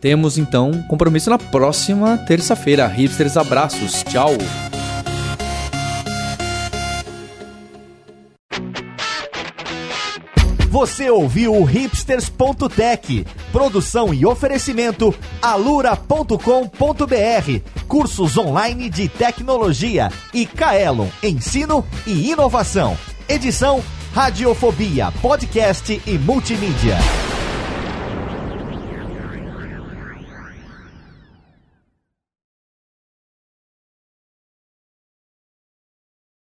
Temos então compromisso na próxima terça-feira. Hipsters, abraços. Tchau. Você ouviu o hipsters.tech, produção e oferecimento alura.com.br, cursos online de tecnologia e Kaelon, ensino e inovação. Edição Radiofobia, podcast e multimídia.